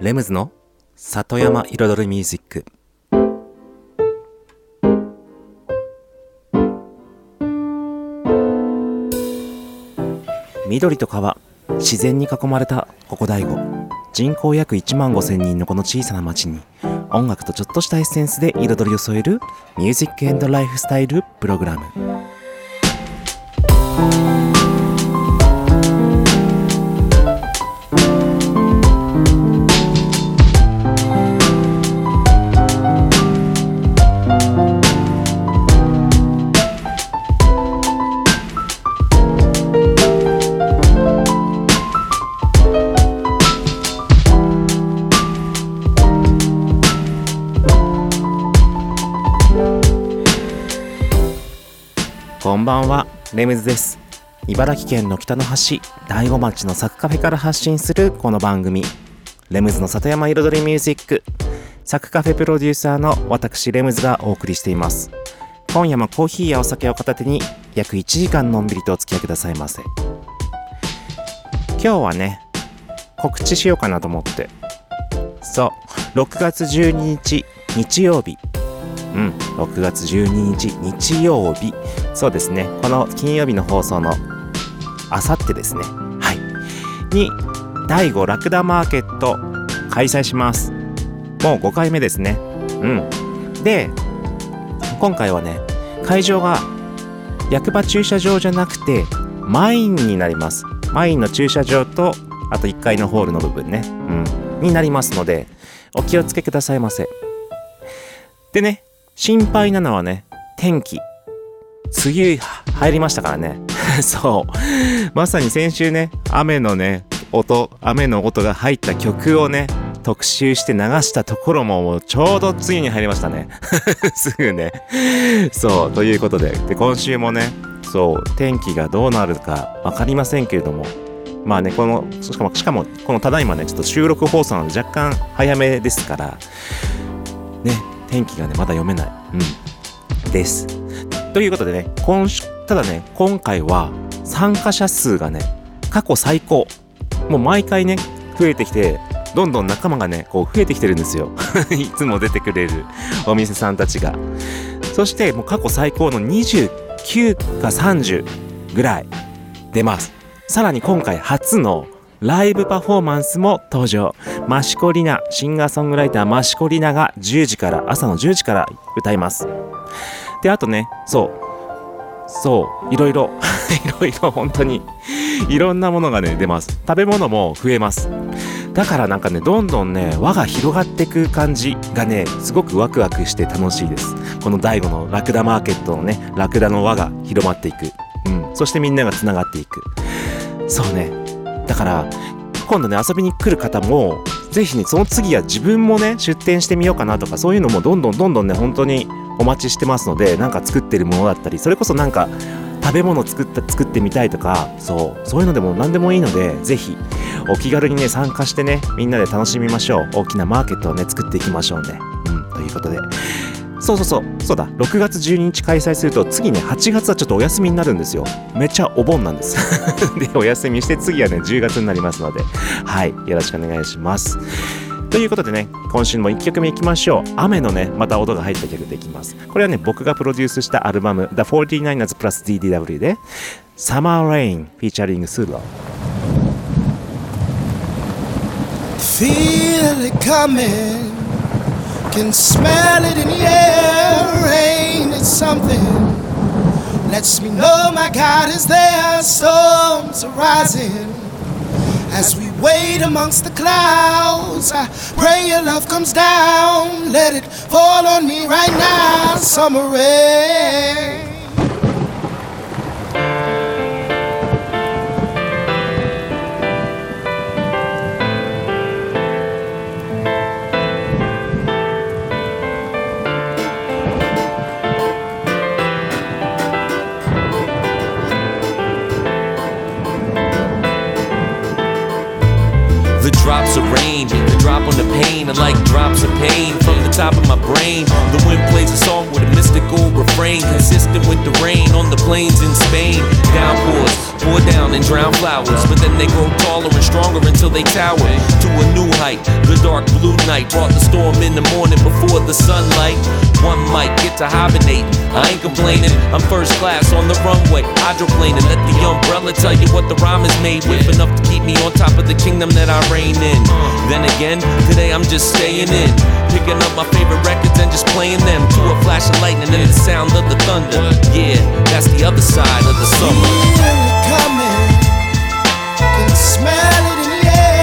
レムズの里山彩りミュージック。緑と川自然に囲まれたここ大悟。人口約1万5千人のこの小さな町に音楽とちょっとしたエッセンスで彩りを添えるミュージックエンドライフスタイルプログラムんばんは。レムズです。茨城県の北の端大子町のサクカフェから発信するこの番組。レムズの里山彩りミュージック。サクカフェプロデューサーの私レムズがお送りしています。今夜もコーヒーやお酒を片手に約1時間のんびりとお付き合いくださいませ。今日はね告知しようかなと思って。そう6月12日日曜日。うん、6月12日日曜日。そうですね。この金曜日の放送のあさってですね。はい。に第5ラクダマーケット開催します。もう5回目ですね。うん。で今回はね会場が役場駐車場じゃなくてマインになります。マインの駐車場とあと1階のホールの部分ね。うん。になりますのでお気をつけくださいませ。でね心配なのはね、天気。梅雨入りましたからね。そう。まさに先週ね、雨のね、音、雨の音が入った曲をね、特集して流したところももうちょうど梅雨に入りましたね。すぐね。そう、ということで。で、今週もね、そう、天気がどうなるかわかりませんけれども、まあね、この、しかも、しかも、このただいまね、ちょっと収録放送なので若干早めですから、ね、天気がね、まだ読めない。うん。です。ということでね、今週、ただね、今回は参加者数がね、過去最高。もう毎回ね、増えてきて、どんどん仲間がね、こう増えてきてるんですよ。いつも出てくれるお店さんたちが。そして、もう過去最高の29か30ぐらい出ます。さらに今回初のライブパフォーマンスも登場。マシコリナ、シンガーソングライターマシコリナが10時から、朝の10時から歌います。で、あとね、そう。そう、いろいろ、いろいろ本当に、いろんなものがね、出ます。食べ物も増えます。だからなんかね、どんどんね、輪が広がっていく感じがね、すごくワクワクして楽しいです。この第5のラクダマーケットのね、ラクダの輪が広まっていく。うん。そしてみんなが繋がっていく。そうね。だから、今度ね、遊びに来る方も、ぜひね、その次は自分もね、出店してみようかなとか、そういうのもどんどんどんどんね、本当にお待ちしてますので、なんか作ってるものだったり、それこそなんか、食べ物作った、作ってみたいとか、そう、そういうのでも何でもいいので、ぜひ、お気軽にね、参加してね、みんなで楽しみましょう。大きなマーケットをね、作っていきましょうね。うん、ということで。そうそうそう、そうだ、6月12日開催すると、次ね、8月はちょっとお休みになるんですよ。めっちゃお盆なんです。で、お休みして、次はね、10月になりますので、はい、よろしくお願いします。ということでね、今週も1曲目いきましょう。雨のね、また音が入った曲できます。これはね、僕がプロデュースしたアルバム、The 49ers Plus DDW で、Summer Rain featuring Sulo。Feel it coming, can smell it in the air. Rain is something lets me know my God is there. Storms are rising as we wait amongst the clouds. I pray your love comes down. Let it fall on me right now. Summer rain. The drops of rain, the drop on the pain, and like drops of pain from the top of my brain. The wind plays a song with a mystical refrain, consistent with the rain on the plains in Spain. Downpours pour down and drown flowers, but then they grow taller and stronger until they tower to a new height. The dark blue night brought the storm in the morning before the sunlight. One might get to hibernate. I ain't complaining. I'm first class on the runway, hydroplaning. Let the umbrella tell you what the rhyme is made with, enough to keep me on top of the kingdom that I reign in. Uh. Then again, today I'm just staying in, picking up my favorite records and just playing them to a flash of lightning and the sound of the thunder. Yeah, that's the other side of the summer. Feel it coming, can smell it in the air.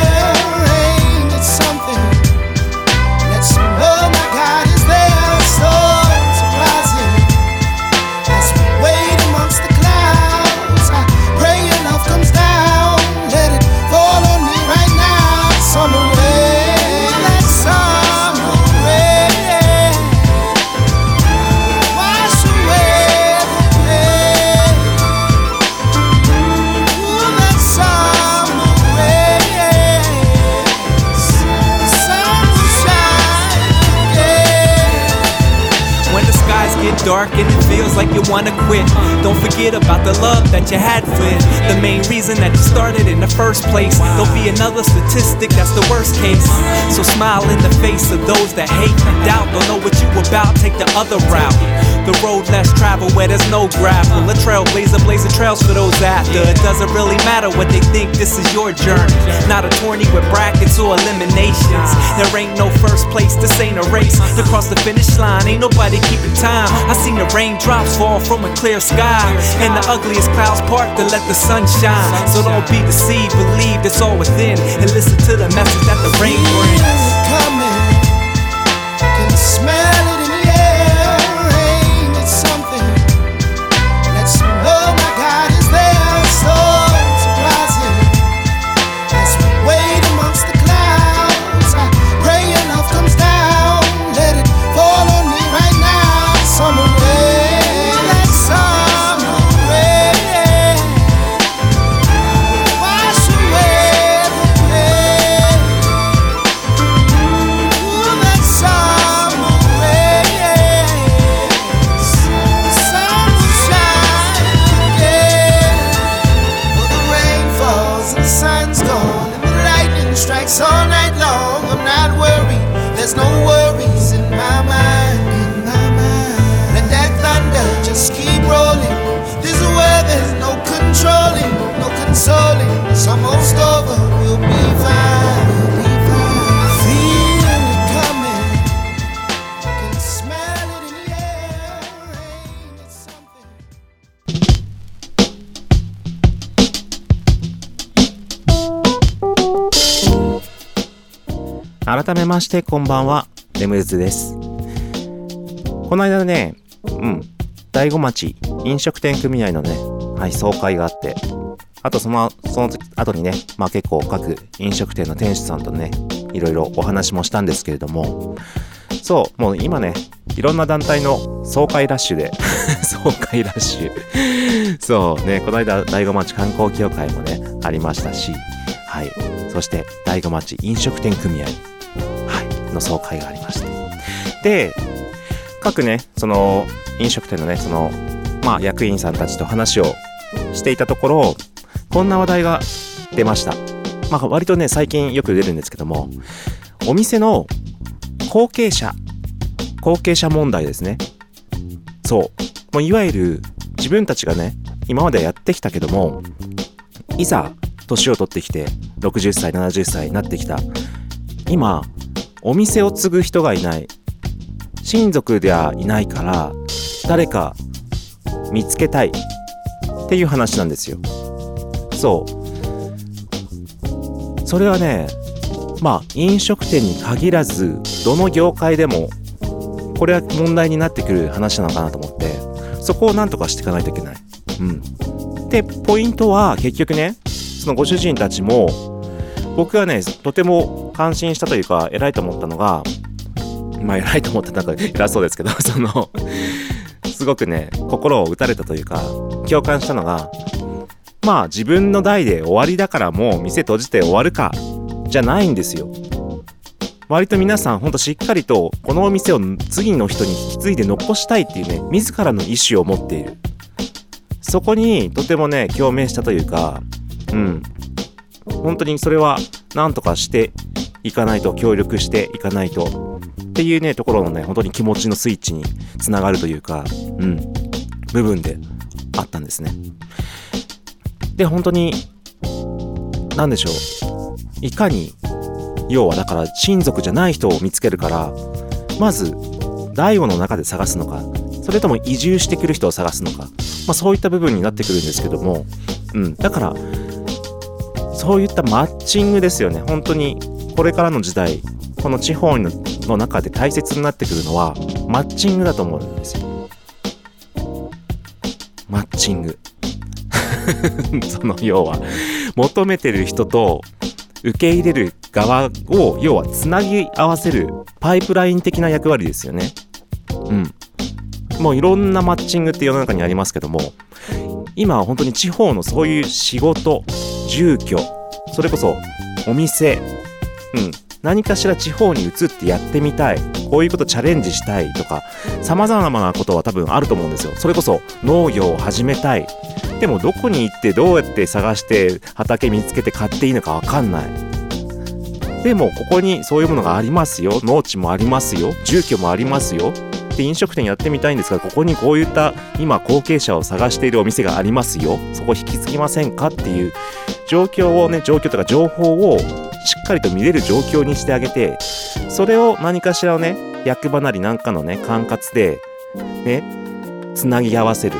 Dark and it feels like you wanna quit, don't forget about the love that you had for it. The main reason that you started in the first place. There'll be another statistic that's the worst case. So smile in the face of those that hate and doubt. Don't know what you about, take the other route. The road less traveled where there's no gravel. A trailblazer blazing trails for those after. It doesn't really matter what they think, this is your journey. Not a tourney with brackets or eliminations. There ain't no first place, this ain't a race. To cross the finish line, ain't nobody keeping time. I seen the raindrops fall from a clear sky. And the ugliest clouds part to let the sun shine. So don't be deceived, believe it's all within. And listen to the message that the rain brings. こんばんは。レムズです。この間ねうん。大子町飲食店組合のねはい総会があって。あとそのその後にねまあ結構各飲食店の店主さんとねいろいろお話もしたんですけれども。そうもう今ねいろんな団体の総会ラッシュで 総会ラッシュ。そうねこの間大子町観光協会もねありましたし。はい。そして大子町飲食店組合、の総会がありまして。で、各ね、その飲食店のね、その、まあ役員さんたちと話をしていたところ、こんな話題が出ました。まあ割とね、最近よく出るんですけども、お店の後継者、後継者問題ですね。そう。もういわゆる自分たちがね、今までやってきたけども、いざ年を取ってきて、60歳、70歳になってきた今お店を継ぐ人がいない。親族ではいないから誰か見つけたいっていう話なんですよ。そう。それはねまあ飲食店に限らずどの業界でもこれは問題になってくる話なのかなと思ってそこをなんとかしていかないといけない。うん。でポイントは結局ねそのご主人たちも僕がねとても感心したというか偉いと思ったのがまあ偉いと思ったなんか偉そうですけど そのすごくね心を打たれたというか共感したのがまあ自分の代で終わりだからもう店閉じて終わるかじゃないんですよ。割と皆さんほんとしっかりとこのお店を次の人に引き継いで残したいっていうね自らの意思を持っている。そこにとてもね共鳴したというかうん。本当にそれは何とかしていかないと協力していかないとっていうねところのね本当に気持ちのスイッチにつながるというかうん部分であったんですね。で本当に何でしょう。いかに要はだから親族じゃない人を見つけるからまず大悟の中で探すのかそれとも移住してくる人を探すのか、まあ、そういった部分になってくるんですけども、うん、だからそういったマッチングですよね本当にこれからの時代この地方の中で大切になってくるのはマッチングだと思うんですよマッチング その要は求めてる人と受け入れる側を要はつなぎ合わせるパイプライン的な役割ですよね。うん。もういろんなマッチングって世の中にありますけども今は本当に地方のそういう仕事住居それこそお店うん何かしら地方に移ってやってみたいこういうことチャレンジしたいとか様々なことは多分あると思うんですよ。それこそ農業を始めたい。でもどこに行ってどうやって探して畑見つけて買っていいのかわかんない。でもここにそういうものがありますよ。農地もありますよ。住居もありますよ。で飲食店やってみたいんですがここにこういった今後継者を探しているお店がありますよそこ引き継ぎませんかっていう状況をね状況とか情報をしっかりと見れる状況にしてあげてそれを何かしらをね役場なりなんかのね管轄でねつなぎ合わせる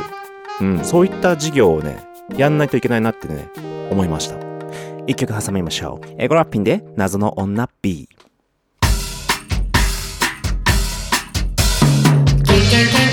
うん、そういった事業をね、やんないといけないなってね、思いました。一曲挟みましょう。エゴラッピンで謎の女 B。レムズ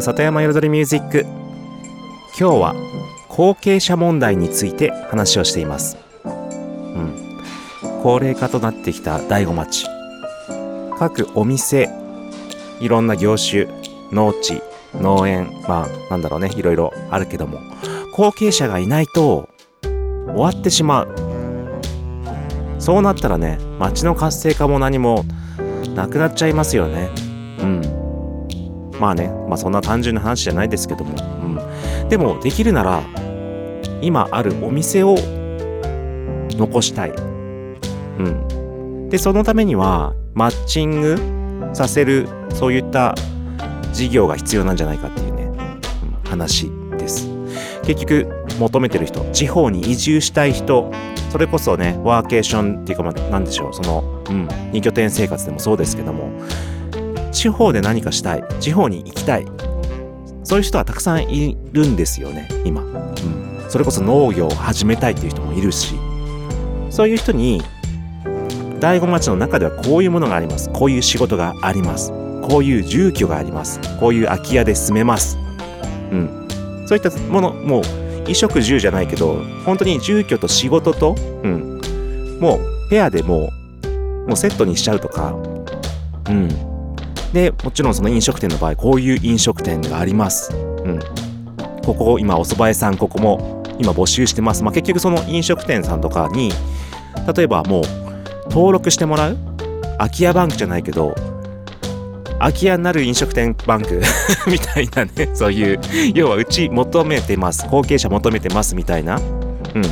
の里山彩りミュージック今日は後継者問題について話をしています、うん、高齢化となってきた醍醐町。各お店いろんな業種農地農園まあなんだろうねいろいろあるけども後継者がいないと終わってしまう。そうなったらね町の活性化も何もなくなっちゃいますよね。うん。まあね、まあそんな単純な話じゃないですけども、うん。でもできるなら、今あるお店を残したい。うん。で、そのためには、マッチングさせる、そういった事業が必要なんじゃないかっていうね、うん、話です。結局、求めてる人、地方に移住したい人、それこそね、ワーケーションっていうか、まあ、なんでしょう、その、うん、二拠点生活でもそうですけども、地方で何かしたい。地方に行きたい。そういう人はたくさんいるんですよね今、うん、それこそ農業を始めたいっていう人もいるし。そういう人に醍醐町の中ではこういうものがあります。こういう仕事があります。こういう住居があります。こういう空き家で住めます。うん。そういったものもう衣食住じゃないけど本当に住居と仕事と、うん、もうペアでもうもうセットにしちゃうとか。うん。で、もちろんその飲食店の場合、こういう飲食店があります。うん。ここ、今、お蕎麦屋さん、ここも今募集してます。まあ、結局その飲食店さんとかに、例えばもう、登録してもらう？空き家バンクじゃないけど、空き家になる飲食店バンク みたいなね、そういう、要はうち求めてます、後継者求めてますみたいな、うん、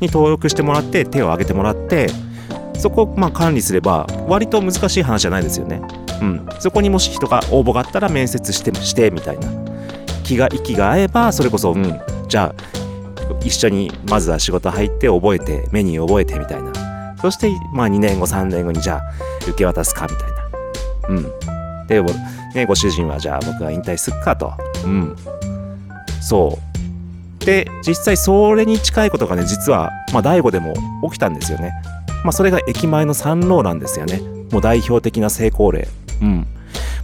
に登録してもらって、手を挙げてもらって、そこをまあ管理すれば、割と難しい話じゃないですよね。うん、そこにもし人が応募があったら面接してしてみたいな。気が息が合えばそれこそうん。じゃあ一緒にまずは仕事入って覚えてメニュー覚えてみたいな。そしてまあ2年後3年後にじゃあ受け渡すかみたいな。うん。で、ね、ご主人はじゃあ僕は引退すっかと。うん。そう。で実際それに近いことがね実はまあ大悟でも起きたんですよね。まあそれが駅前の三郎なんですよね。もう代表的な成功例。うん、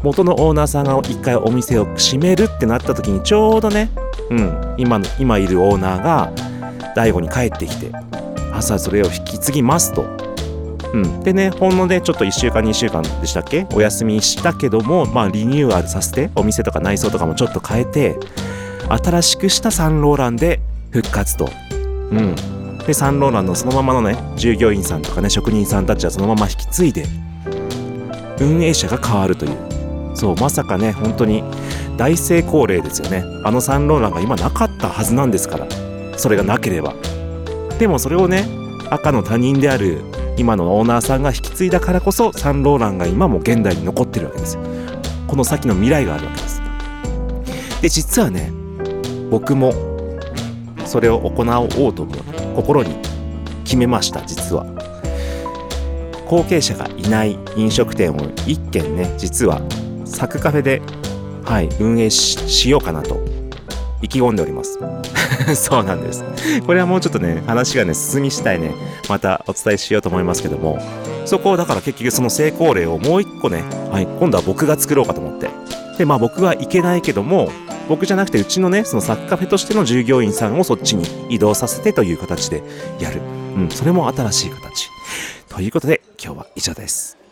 元のオーナーさんが一回お店を閉めるってなった時にちょうどね、うん、今の今いるオーナーが大悟に帰ってきて朝それを引き継ぎますと。うん、でねほんのねちょっと1週間2週間でしたっけ？お休みしたけどもまあリニューアルさせてお店とか内装とかもちょっと変えて新しくしたサンローランで復活と。うん、でサンローランのそのままのね従業員さんとかね職人さんたちはそのまま引き継いで運営者が変わるという。そうまさかね本当に大成功例ですよね。あのサンローランが今なかったはずなんですから。それがなければ。でもそれをね赤の他人である今のオーナーさんが引き継いだからこそサンローランが今も現代に残ってるわけですよ。この先の未来があるわけです。で実はね僕もそれを行おうとも心に決めました実は。後継者がいない飲食店を一軒ね実はサクカフェで、はい、運営しようかなと意気込んでおります。そうなんです。これはもうちょっとね話がね進みしたいねまたお伝えしようと思いますけどもそこをだから結局その成功例をもう一個ね、はい、今度は僕が作ろうかと思って。でまあ僕はいけないけども僕じゃなくてうちのねそのサッカフェとしての従業員さんをそっちに移動させてという形でやる、うん、それも新しい形ということで今日は以上です。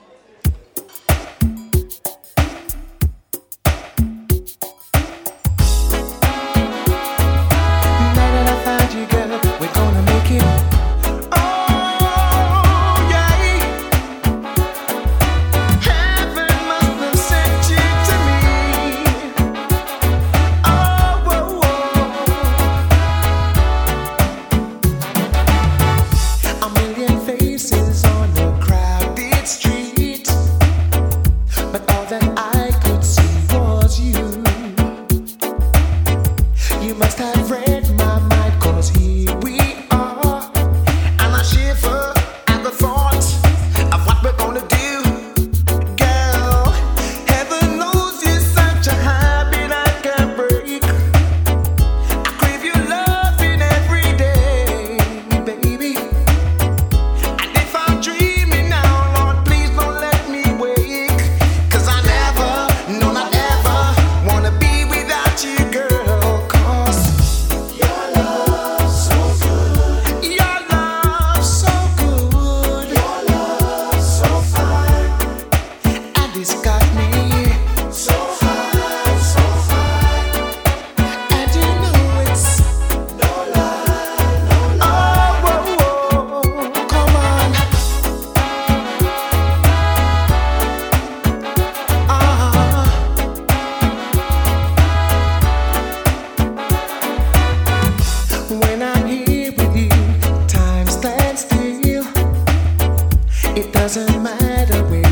right away.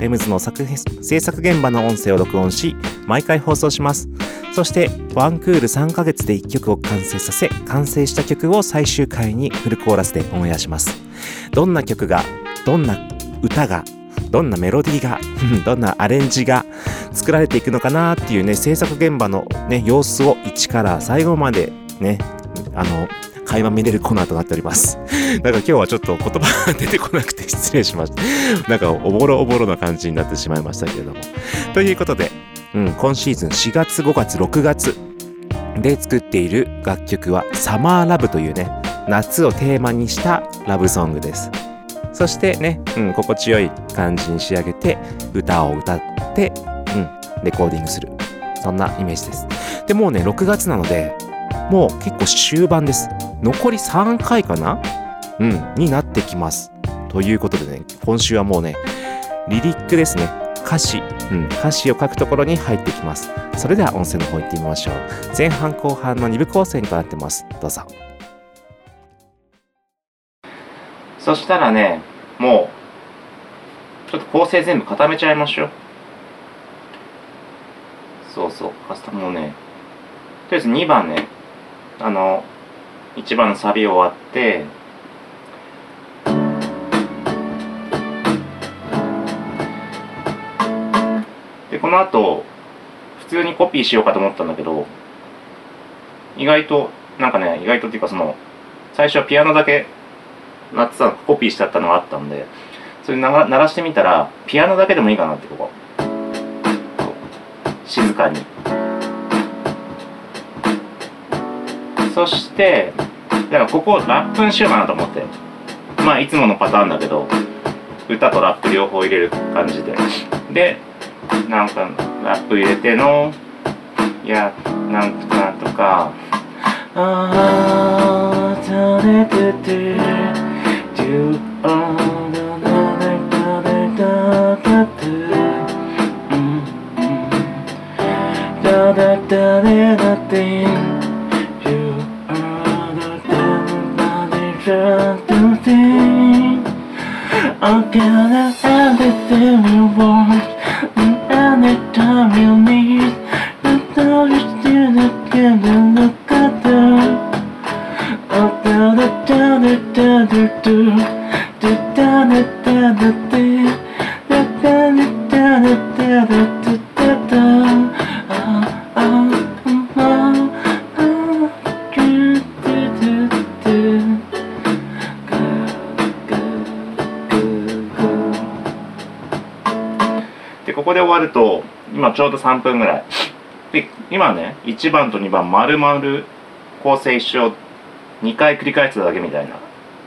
レムズの作制作現場の音声を録音し毎回放送します。そしてワンクール3ヶ月で1曲を完成させ完成した曲を最終回にフルコーラスでオンエアします。どんな曲がどんな歌がどんなメロディーが どんなアレンジが作られていくのかなっていうね制作現場のね様子を一から最後までねあの垣間見れるコーナーとなっております。なんか今日はちょっと言葉が出てこなくて失礼しました。なんかおぼろおぼろな感じになってしまいましたけれども。ということで、うん、今シーズン4月、5月、6月で作っている楽曲はサマーラブというね、夏をテーマにしたラブソングです。そしてね、うん、心地よい感じに仕上げて、歌を歌って、うん、レコーディングする。そんなイメージです。で、もうね、6月なので、もう結構終盤です。残り3回かな？うん、になってきます。ということでね、今週はもうね、リリックですね。歌詞、うん、歌詞を書くところに入ってきます。それでは音声の方行ってみましょう。前半後半の2部構成となってます。どうぞ。そしたらね、もう、ちょっと構成全部固めちゃいましょう。そうそう、カスタムをね、とりあえず2番ね、あの、1番のサビ終わって、で、この後、普通にコピーしようかと思ったんだけど、意外と、なんかね、意外とっていうかその、最初はピアノだけ鳴ってたコピーしちゃったのがあったんで、それ鳴らしてみたら、ピアノだけでもいいかなって、ここ。静かに。そして、だからここをラップにしようかなと思って。まあいつものパターンだけど、歌とラップ両方入れる感じで。で、なんかラップ入れての、いや、なんとかとか、あー、たれてて、do, あー、だだだだだだうんだだだだだで You I'm gonna everything you want And anytime you need You know you still again and look at them Up down the down the down the do Do down the 今ちょうど3分ぐらい。で今ね1番と2番丸々構成一緒2回繰り返しただけみたいな。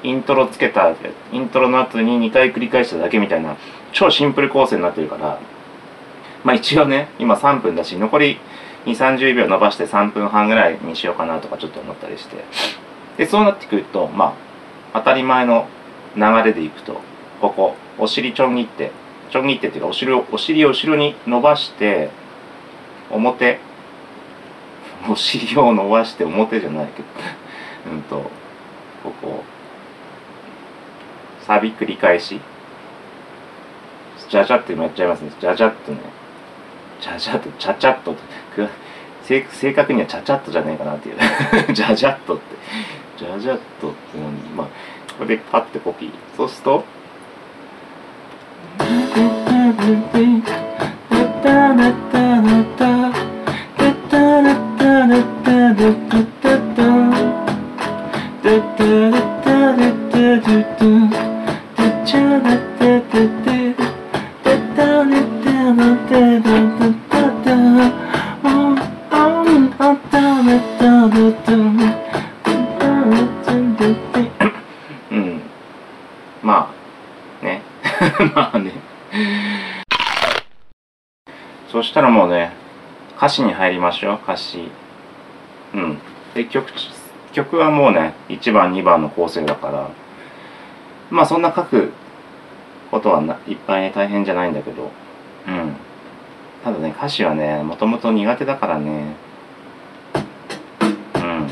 イントロつけたイントロの後に2回繰り返しただけみたいな。超シンプル構成になってるから。まあ一応ね今3分だし残り2 3 0秒伸ばして3分半ぐらいにしようかなとかちょっと思ったりして。でそうなってくるとまあ当たり前の流れでいくとここお尻ちょん切ってちょん切ってっていうかお尻をお尻を後ろに伸ばして表 お尻を伸ばして表じゃないけど うんとここサビ繰り返し。じゃじゃって今やっちゃいますね。じゃじゃっとねじゃじゃっとちゃちゃっと正確にはちゃちゃっとじゃねえかなっていう。じゃじゃっとって。じゃじゃっとってのにまあこれでパッてコピー。そうすると Thank you. しょう歌詞。うん。で曲曲はもうね1番2番の構成だから。まあそんな書くことはないっぱい大変じゃないんだけど。うん。ただね歌詞はねもともと苦手だからね。うん。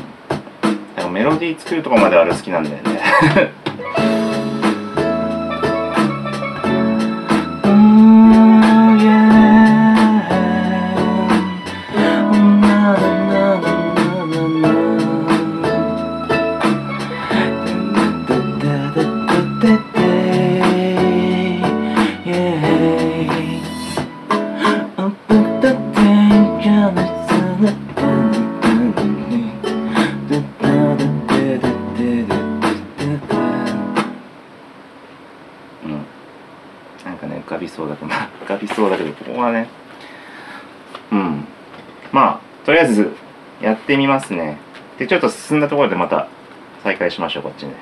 でもメロディー作るとこまではあれ好きなんだよね。ってみますね。でちょっと進んだところでまた再開しましょうこっちね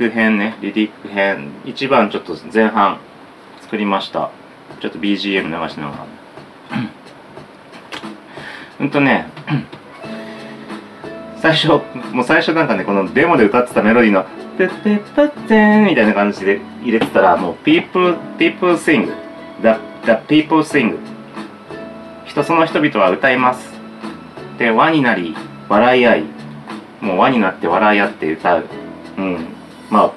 ク編ねリリック編。一番ちょっと前半作りました。ちょっと BGM 流しながら。うんとね 最初もう最初なんかねこのデモで歌ってたメロディーの「テッテッパッテン」みたいな感じで入れてたらもう「people people sing the the people sing」人その人々は歌います。で輪になり笑い合い。もう輪になって笑い合って歌う。うん。まあ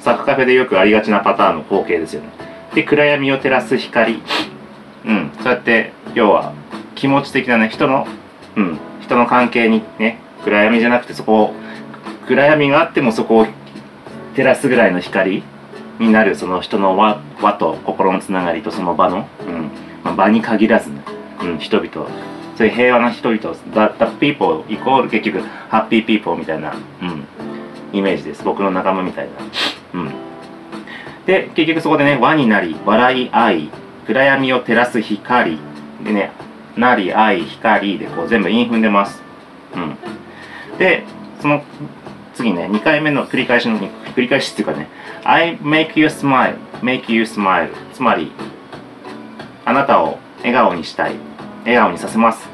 サッカーカフェでよくありがちなパターンの光景ですよね。で暗闇を照らす光。うん。そうやって要は気持ち的なね人のうん。人の関係にね暗闇じゃなくてそこを暗闇があってもそこを照らすぐらいの光になるその人の輪輪と心のつながりとその場の、うん。まあ、場に限らずね、うん、人々そういう平和な人々 the, the people イコール結局ハッピーピーポーみたいな、うん、イメージです。僕の仲間みたいな、うん、で結局そこでね輪になり笑い合い暗闇を照らす光でねなり合い光でこう全部韻踏んでます、うん、でその次ね2回目の繰り返しの繰り返しっていうかね I make you smile make you smile つまりあなたを笑顔にしたい。笑顔にさせます。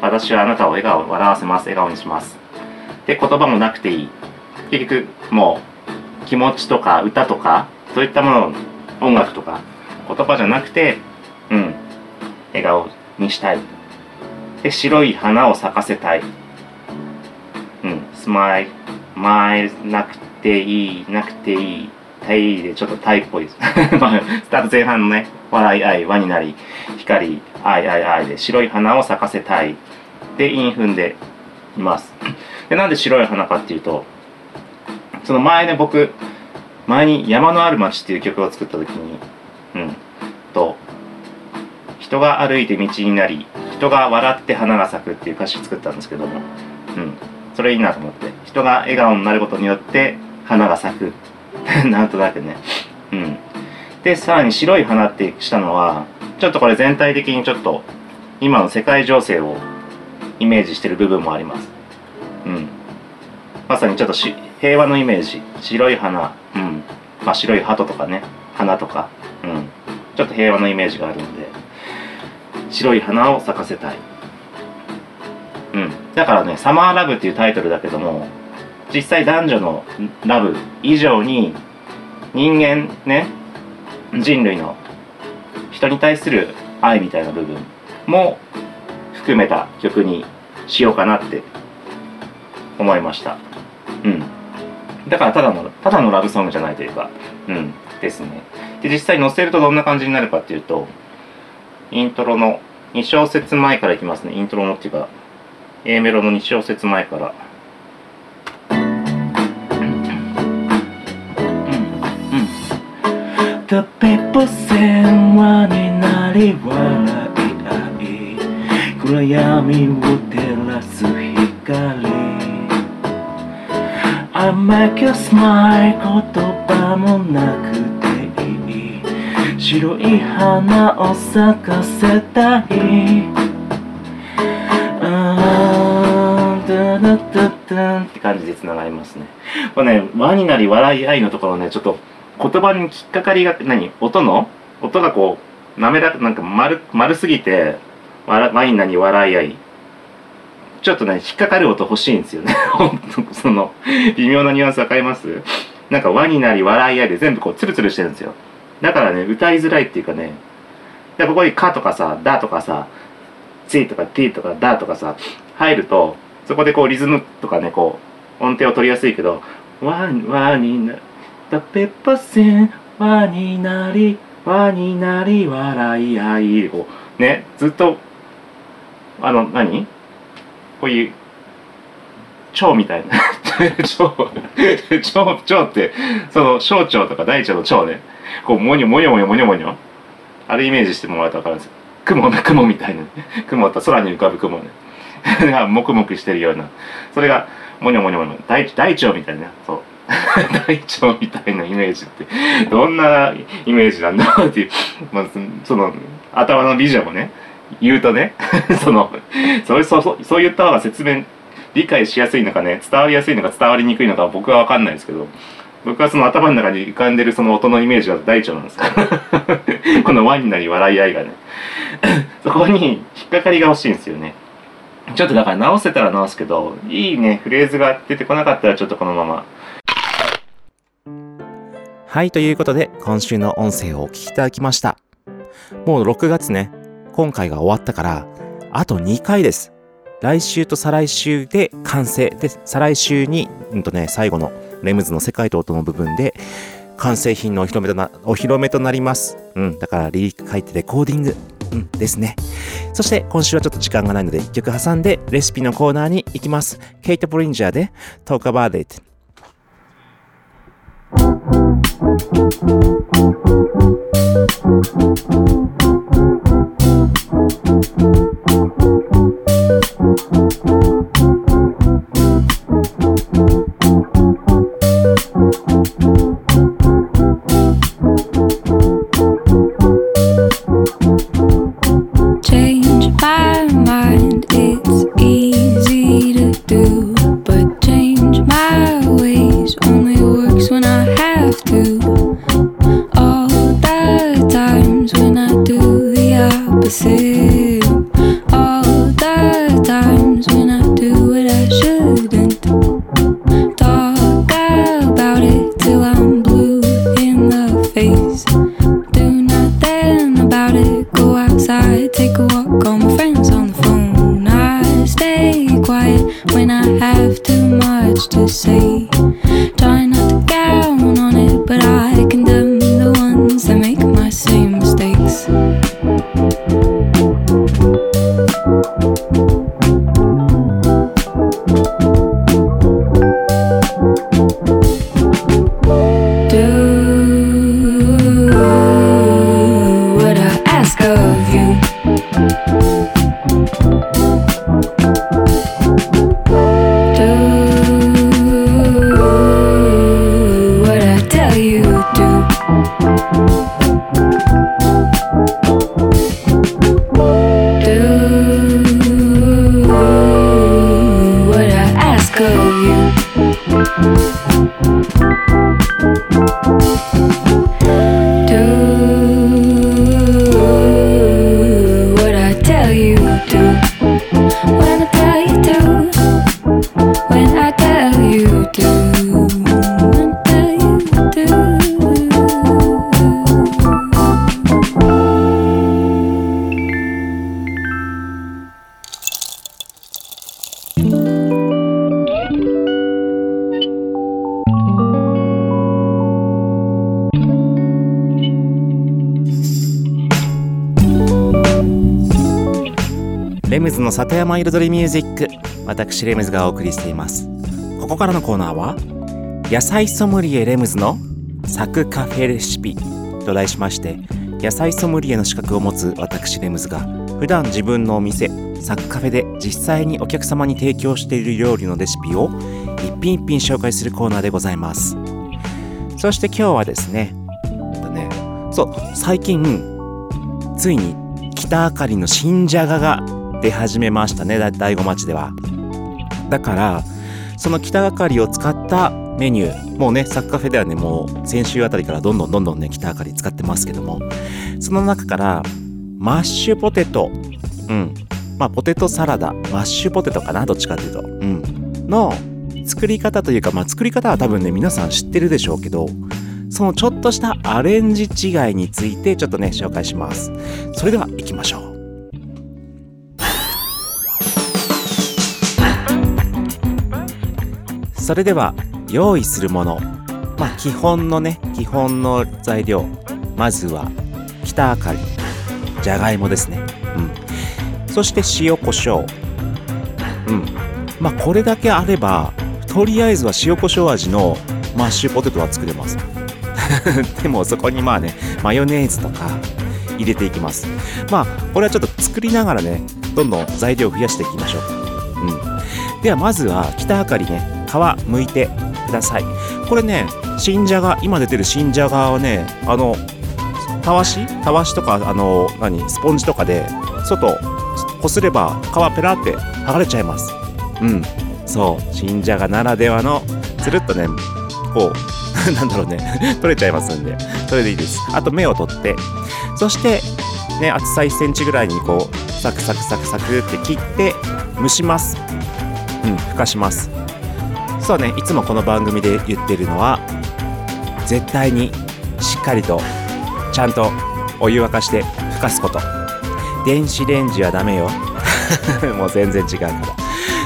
私はあなたを笑顔笑わせます。笑顔にします。で言葉もなくていい。結局もう気持ちとか歌とかそういったもの音楽とか言葉じゃなくてうん笑顔にしたい。で白い花を咲かせたい。うんスマイルマイルなくていいなくていい。タイでちょっとタイっぽいです。スタート前半のね笑い合い輪になり光愛愛愛で白い花を咲かせたい。で韻踏んでいます。でなんで白い花かっていうとその前ね僕前に「山のある街」っていう曲を作った時にうんと人が歩いて道になり人が笑って花が咲くっていう歌詞作ったんですけどもうんそれいいなと思って人が笑顔になることによって花が咲く。なんとなくね。うん。でさらに白い花ってしたのはちょっとこれ全体的にちょっと今の世界情勢をイメージしてる部分もあります。うん。まさにちょっとし平和のイメージ。白い花。うん。まあ白い鳩とかね。花とか。うん。ちょっと平和のイメージがあるので。白い花を咲かせたい。うん。だからね「サマーラブ」っていうタイトルだけども実際男女のラブ以上に人間ね人類の人に対する愛みたいな部分も含めた曲にしようかなって思いました。うん。だからただのただのラブソングじゃないというかうんですね。で実際載せるとどんな感じになるかっていうとイントロの2小節前からいきますね。イントロのっていうか A メロの2小節前から。たペポ線話になり笑い合い暗闇を照らす光 I make you smile 言葉もなくていい白い花を咲かせたいあーダダダダンって感じで繋がりますね。これね、輪になり笑い合いのところね、ちょっと言葉に引っかかりが、何？音の？音がこう、滑らか、なんか丸、丸すぎて、わ輪になり笑い合い。ちょっとね、引っかかる音欲しいんですよね。本当その、微妙なニュアンスわかります？なんか輪になり笑い合いで全部こうツルツルしてるんですよ。だからね、歌いづらいっていうかね、でここに「か」とかさ「だ」とかさ「つい」とか「て」とか「だ」とかさ入るとそこでこうリズムとかねこう音程を取りやすいけど「わ」わになったペッパーセンわになりわになり笑い合いこうねずっとあの何？こういう蝶みたいな。蝶蝶蝶ってその小腸とか大腸の蝶ね。こうもにょもにょもにょもにょもにょ。あれイメージしてもらうと分かるんですよ。雲の雲みたいな雲と空に浮かぶ雲ね。がもくもくしてるような。それがもにょもにょもにょ。大大腸みたいな。そう。大腸みたいなイメージって。どんなイメージなんだろうっていう、まあ、その頭のビジョンをね。言うとね そのそうそうそうそう言った方が説明理解しやすいのかね伝わりやすいのか伝わりにくいのか僕は分かんないですけど僕はその頭の中に浮かんでるその音のイメージが大腸なんですよ。この輪になり笑い合いがね。そこに引っかかりが欲しいんですよね。ちょっとだから直せたら直すけどいいねフレーズが出てこなかったらちょっとこのまま。はい、ということで、今週の音声をお聞きいただきました。もう6月ね、今回が終わったから、あと2回です。来週と再来週で完成。で、再来週に、うんとね、最後のレムズの世界と音の部分で、完成品のお披露目とな、お披露目となります。うん、だからリリック書いてレコーディング。うん、ですね。そして今週はちょっと時間がないので1曲挟んでレシピのコーナーに行きます。ケイト・ブリンジャーで Talk About It。Change Thank you. 彩りミュージック私レムズがお送りしています。ここからのコーナーは野菜ソムリエレムズのサクカフェレシピ。と題しまして野菜ソムリエの資格を持つ私レムズが普段自分のお店サクカフェで実際にお客様に提供している料理のレシピを一品一品紹介するコーナーでございます。そして今日はですねねそう最近ついに北あかりの新じゃがが出始めましたねだ大子町では。だからその北あかりを使ったメニューもうねサッカーフェではねもう先週あたりからどんどんどんどんね北あかり使ってますけどもその中からマッシュポテトうん。まあポテトサラダマッシュポテトかなどっちかっていうと。うん。の作り方というかまあ作り方は多分ね皆さん知ってるでしょうけどそのちょっとしたアレンジ違いについてちょっとね紹介します。それでは行きましょう。それでは用意するもの。まあ基本のね基本の材料。まずは北あかり。じゃがいもですね。うん。そして塩コショウうん。まあこれだけあればとりあえずは塩コショウ味のマッシュポテトは作れます。でもそこにまあねマヨネーズとか入れていきます。まあこれはちょっと作りながらねどんどん材料を増やしていきましょう。うん。ではまずは北あかりね皮剥いてください。これね新じゃが今出てる新じゃがはねあのたわし？たわしとかあの何？スポンジとかで外こすれば皮ペラって剥がれちゃいます。うん。そう。新じゃがならではのつるっとねこう なんだろうね。取れちゃいますんで。それでいいです。あと目を取って。そしてね厚さ1センチぐらいにこうサクサクサクサクって切って蒸します。うんふかします。そうねいつもこの番組で言ってるのは絶対にしっかりとちゃんとお湯沸かしてふかすこと。電子レンジはダメよ。もう全然違うから。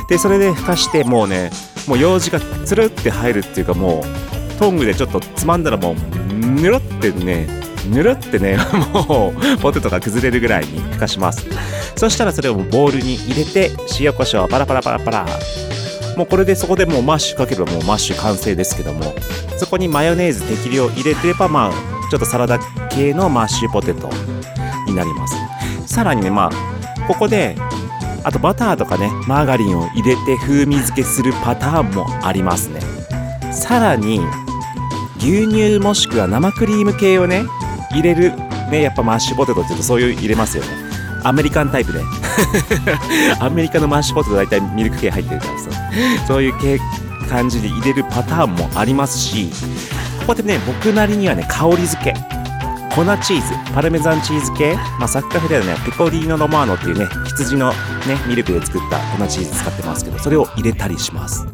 でそれでふかしてもうねもう楊枝がつるって入るっていうかもうトングでちょっとつまんだらもうぬるってねぬるってね もうポテトが崩れるぐらいにふかします。そしたらそれをボウルに入れて塩コショウパラパラパラパラ。もうこれでそこでもうマッシュかければもうマッシュ完成ですけどもそこにマヨネーズ適量入れてればまあちょっとサラダ系のマッシュポテトになります。さらにねまあここであとバターとかねマーガリンを入れて風味付けするパターンもありますね。さらに牛乳もしくは生クリーム系をね入れるねやっぱマッシュポテトって言うとそういう入れますよね。アメリカンタイプで。アメリカのマッシュポテト大体ミルク系入ってるからさ。そういう系感じで入れるパターンもありますし。ここでね僕なりにはね香り付け。粉チーズパルメザンチーズ系、まあ、サッカフェではねペコリーノ・ロマーノっていうね羊のねミルクで作った粉チーズ使ってますけどそれを入れたりします。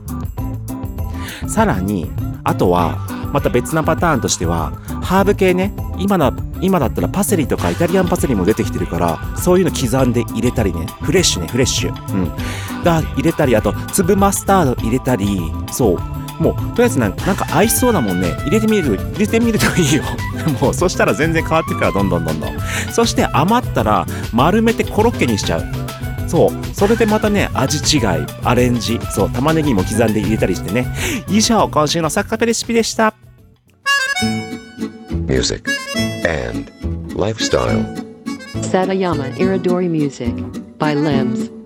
さらにあとはまた別なパターンとしてはハーブ系ね今だ今だったらパセリとかイタリアンパセリも出てきてるからそういうの刻んで入れたりね。フレッシュねフレッシュ。うん。が入れたりあと粒マスタード入れたりそう。もうとりあえずなんかなんか合いそうなもんね。入れてみる入れてみるといいよ。もうそしたら全然変わってくからどんどんどんどん。そして余ったら丸めてコロッケにしちゃう。そう。それでまたね味違いアレンジそう玉ねぎも刻んで入れたりしてね。以上今週のサッカーペレシピでした。Music and lifestyle. Satayama Iridori Music by Limbs.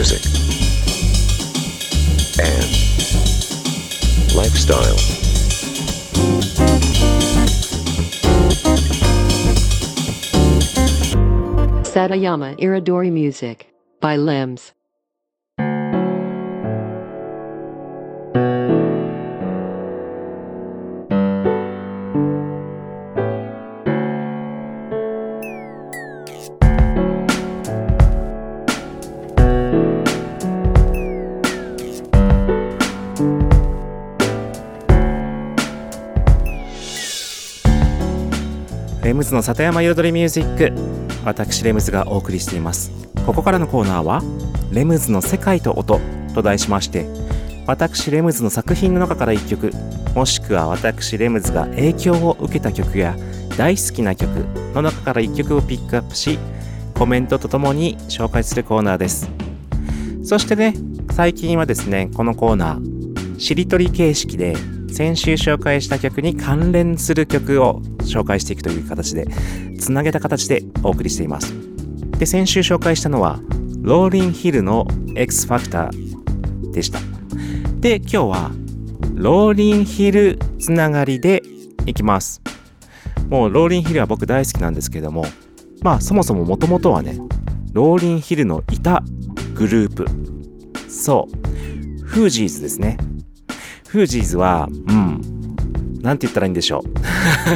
Music, and lifestyle. Satayama Iridori Music by Limbs. の里山彩りミュージック。私レムズがお送りしています。ここからのコーナーは「レムズの世界と音」と題しまして私レムズの作品の中から1曲もしくは私レムズが影響を受けた曲や大好きな曲の中から1曲をピックアップしコメントとともに紹介するコーナーです。そしてね最近はですねこのコーナーしりとり形式で先週紹介した曲に関連する曲を紹介していくという形でつなげた形でお送りしています。で先週紹介したのはローリンヒルの X ファクターでした。で今日はローリンヒルつながりでいきます。もうローリンヒルは僕大好きなんですけどもまあそもそももともとはねローリンヒルのいたグループ。そう。フージーズですね。フージーズはうん。なんて言ったらいいんでしょ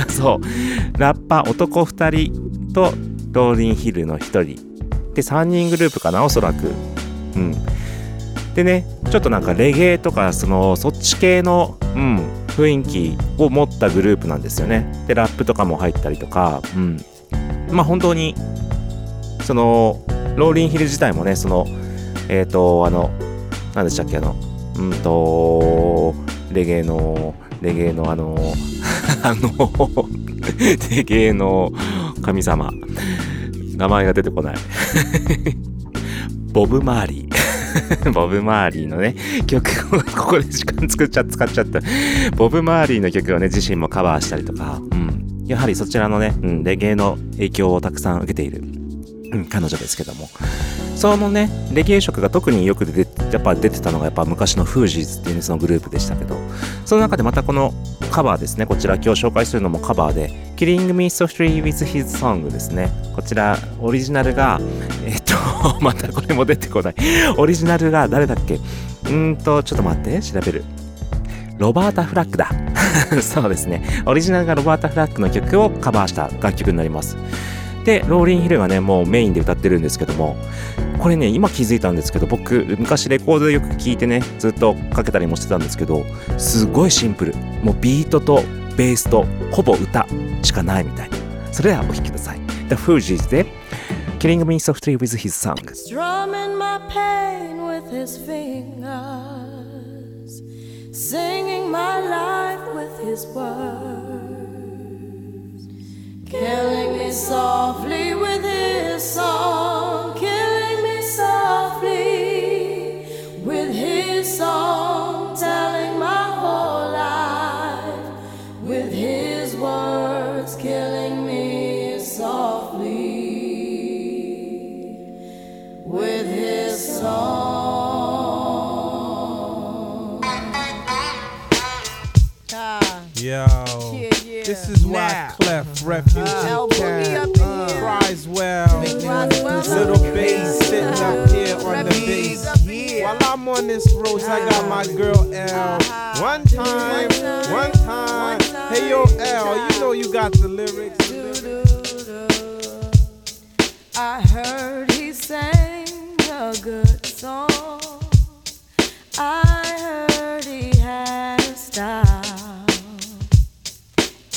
う。そう。ラッパー男2人とローリンヒルの1人。で3人グループかなおそらく。うん。でねちょっとなんかレゲエとかそのそっち系のうん雰囲気を持ったグループなんですよね。でラップとかも入ったりとかうん。まあ本当にそのローリンヒル自体もねそのえっ、とあの何でしたっけあのうんとレゲエのレゲエのあの あのレゲエの神様。名前が出てこない。ボブ・マーリー。ボブ・マーリーのね曲をここで時間作っちゃ使っちゃった。ボブ・マーリーの曲をね自身もカバーしたりとか、うん、やはりそちらのね、うん、レゲエの影響をたくさん受けている、うん、彼女ですけども。そのねレゲエ色が特によく出てやっぱ出てたのがやっぱ昔のフージーズっていう、そのグループでしたけど。その中でまたこのカバーですねこちら今日紹介するのもカバーで Killing Me Softly with His Song ですね。こちらオリジナルがえっと またこれも出てこない。オリジナルが誰だっけ？うーんとちょっと待って調べる。ロバータ・フラッグだ。そうですね。オリジナルがロバータ・フラッグの曲をカバーした楽曲になります。でローリンヒルがねもうメインで歌ってるんですけどもこれね今気づいたんですけど僕昔レコードでよく聞いてねずっとかけたりもしてたんですけどすごいシンプル。もうビートとベースとほぼ歌しかないみたいな。それではお聴きください。The Fugees で Killing Me Softly with His Song Strumming my pain with his fingers, singing my life with his words, this is why Now. Clef Refugee uh, L Boogie Cat up in here. cries well. Little bass sitting up here on the bass. While I'm on this road, I got my uh-huh. girl L. Uh-huh. One time, one time. Hey yo, L, you know you got the lyrics. I heard he sang a good song. I heard he had a style.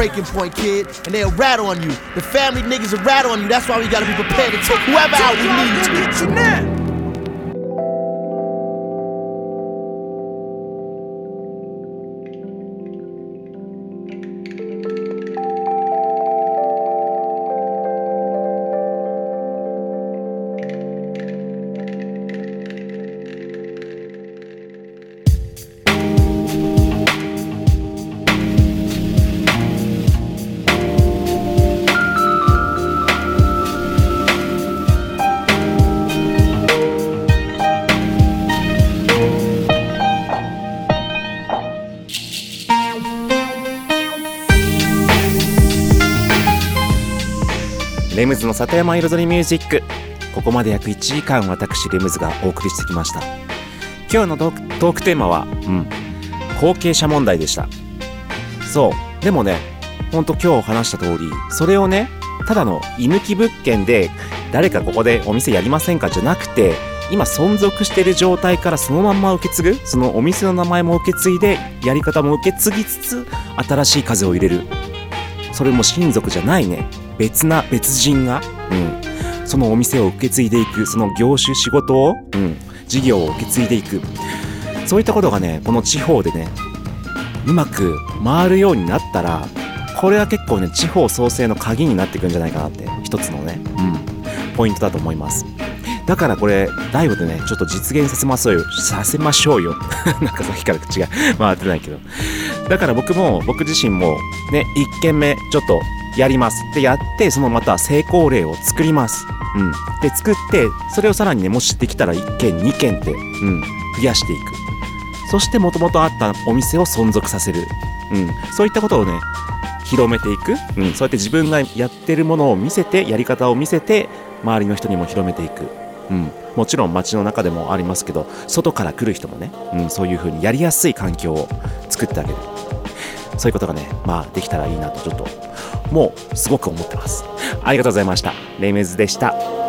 breaking point, kid, and they'll rat on you. The family niggas will rat on you. That's why we gotta be prepared to take whoever out we need ムズの里山彩りミュージック。ここまで約1時間私レムズがお送りしてきました。今日のトークテーマはうん後継者問題でした。そう。でもねほんと今日話した通りそれをねただの居抜き物件で誰かここでお店やりませんかじゃなくて今存続してる状態からそのまんま受け継ぐそのお店の名前も受け継いでやり方も受け継ぎつつ新しい風を入れる。それも親族じゃないね。別な別人が、うん、そのお店を受け継いでいくその業種仕事を、うん、事業を受け継いでいくそういったことがねこの地方でねうまく回るようになったらこれは結構ね地方創生の鍵になっていくんじゃないかなって一つのね、うん、ポイントだと思いますだからこれ、大悟でね、ちょっと実現させましょうよ。させましょうよ。なんかさっきから口が回ってないけど。だから僕も、僕自身も、ね、1軒目、ちょっとやりますってやって、そのまた成功例を作ります。うん。で、作って、それをさらにね、もしできたら1軒、2軒って、うん、増やしていく。そして、もともとあったお店を存続させる。うん。そういったことをね、広めていく、うん、そうやって自分がやってるものを見せてやり方を見せて周りの人にも広めていく、うん、もちろん街の中でもありますけど外から来る人もね、うん、そういう風にやりやすい環境を作ってあげるそういうことがねまあできたらいいなとちょっともうすごく思ってます。ありがとうございました。レイメズでした。